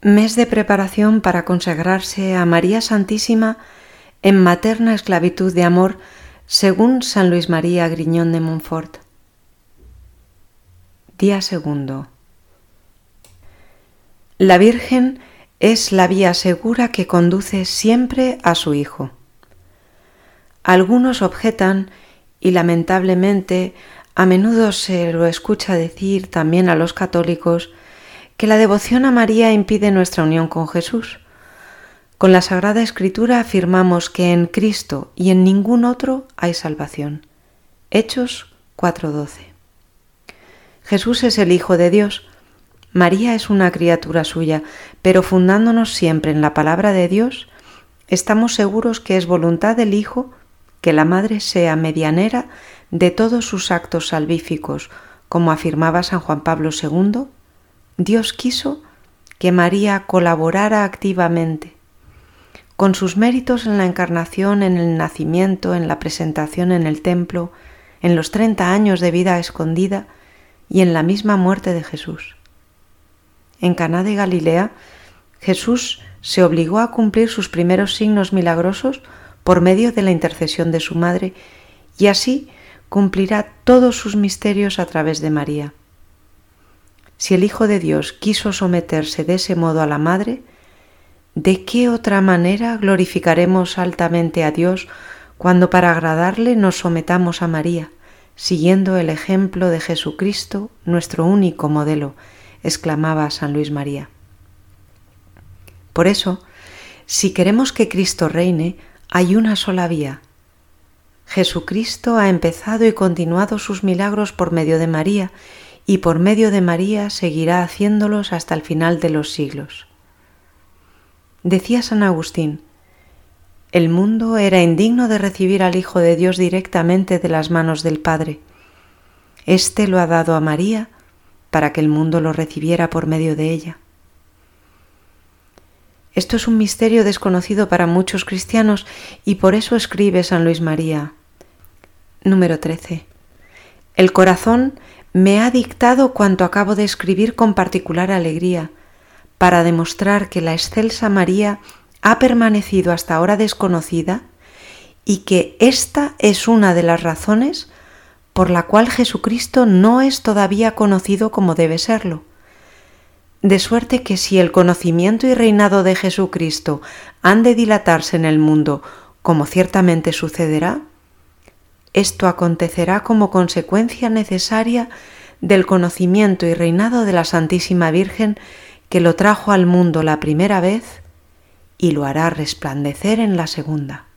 Mes de preparación para consagrarse a María Santísima en materna esclavitud de amor, según San Luis María Griñón de Montfort. Día segundo. La Virgen es la vía segura que conduce siempre a su Hijo. Algunos objetan, y lamentablemente a menudo se lo escucha decir también a los católicos, que la devoción a María impide nuestra unión con Jesús. Con la Sagrada Escritura afirmamos que en Cristo y en ningún otro hay salvación. Hechos 4:12. Jesús es el Hijo de Dios. María es una criatura suya, pero fundándonos siempre en la palabra de Dios, estamos seguros que es voluntad del Hijo que la Madre sea medianera de todos sus actos salvíficos, como afirmaba San Juan Pablo II Dios quiso que María colaborara activamente con sus méritos en la encarnación, en el nacimiento, en la presentación en el templo, en los treinta años de vida escondida y en la misma muerte de Jesús. En Caná de Galilea, Jesús se obligó a cumplir sus primeros signos milagrosos por medio de la intercesión de su madre y así cumplirá todos sus misterios a través de María. Si el Hijo de Dios quiso someterse de ese modo a la Madre, ¿de qué otra manera glorificaremos altamente a Dios cuando para agradarle nos sometamos a María, siguiendo el ejemplo de Jesucristo, nuestro único modelo? exclamaba San Luis María. Por eso, si queremos que Cristo reine, hay una sola vía. Jesucristo ha empezado y continuado sus milagros por medio de María, y por medio de María seguirá haciéndolos hasta el final de los siglos. Decía San Agustín, el mundo era indigno de recibir al Hijo de Dios directamente de las manos del Padre. Este lo ha dado a María para que el mundo lo recibiera por medio de ella. Esto es un misterio desconocido para muchos cristianos y por eso escribe San Luis María. Número 13. El corazón me ha dictado cuanto acabo de escribir con particular alegría, para demostrar que la excelsa María ha permanecido hasta ahora desconocida y que esta es una de las razones por la cual Jesucristo no es todavía conocido como debe serlo. De suerte que si el conocimiento y reinado de Jesucristo han de dilatarse en el mundo, como ciertamente sucederá, esto acontecerá como consecuencia necesaria del conocimiento y reinado de la Santísima Virgen que lo trajo al mundo la primera vez y lo hará resplandecer en la segunda.